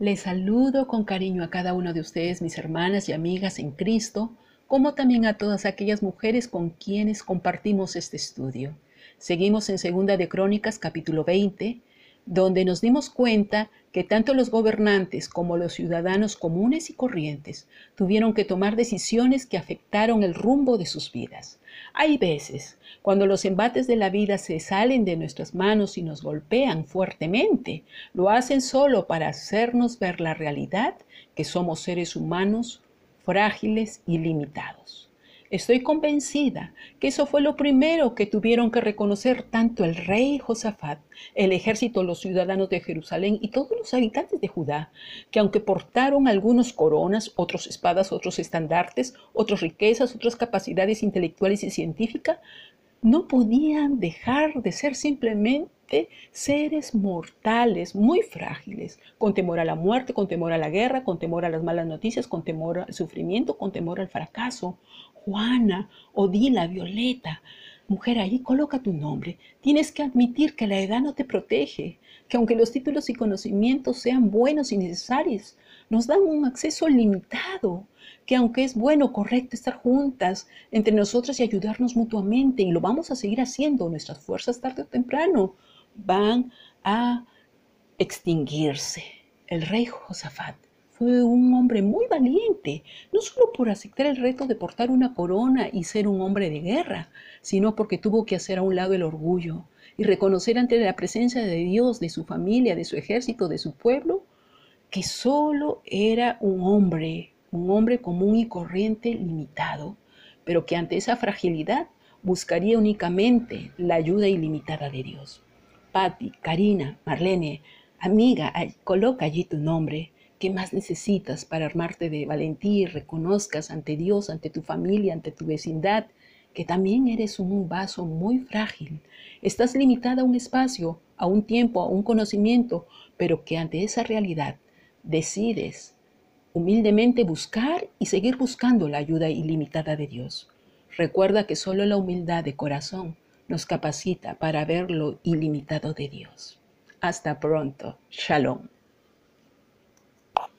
Les saludo con cariño a cada uno de ustedes, mis hermanas y amigas en Cristo, como también a todas aquellas mujeres con quienes compartimos este estudio. Seguimos en Segunda de Crónicas capítulo 20, donde nos dimos cuenta que tanto los gobernantes como los ciudadanos comunes y corrientes tuvieron que tomar decisiones que afectaron el rumbo de sus vidas. Hay veces, cuando los embates de la vida se salen de nuestras manos y nos golpean fuertemente, lo hacen solo para hacernos ver la realidad que somos seres humanos frágiles y limitados. Estoy convencida que eso fue lo primero que tuvieron que reconocer tanto el rey Josafat, el ejército, los ciudadanos de Jerusalén y todos los habitantes de Judá, que aunque portaron algunos coronas, otros espadas, otros estandartes, otras riquezas, otras capacidades intelectuales y científicas, no podían dejar de ser simplemente seres mortales, muy frágiles, con temor a la muerte, con temor a la guerra, con temor a las malas noticias, con temor al sufrimiento, con temor al fracaso, Juana, Odila, Violeta. Mujer, ahí coloca tu nombre. Tienes que admitir que la edad no te protege, que aunque los títulos y conocimientos sean buenos y necesarios, nos dan un acceso limitado, que aunque es bueno, correcto estar juntas entre nosotras y ayudarnos mutuamente, y lo vamos a seguir haciendo, nuestras fuerzas tarde o temprano van a extinguirse. El rey Josafat fue un hombre muy valiente, no solo por aceptar el reto de portar una corona y ser un hombre de guerra, sino porque tuvo que hacer a un lado el orgullo y reconocer ante la presencia de Dios, de su familia, de su ejército, de su pueblo, que solo era un hombre, un hombre común y corriente limitado, pero que ante esa fragilidad buscaría únicamente la ayuda ilimitada de Dios. Patti, Karina, Marlene, amiga, coloca allí tu nombre ¿Qué más necesitas para armarte de valentía y reconozcas ante Dios, ante tu familia, ante tu vecindad, que también eres un vaso muy frágil? Estás limitada a un espacio, a un tiempo, a un conocimiento, pero que ante esa realidad decides humildemente buscar y seguir buscando la ayuda ilimitada de Dios. Recuerda que solo la humildad de corazón nos capacita para ver lo ilimitado de Dios. Hasta pronto. Shalom.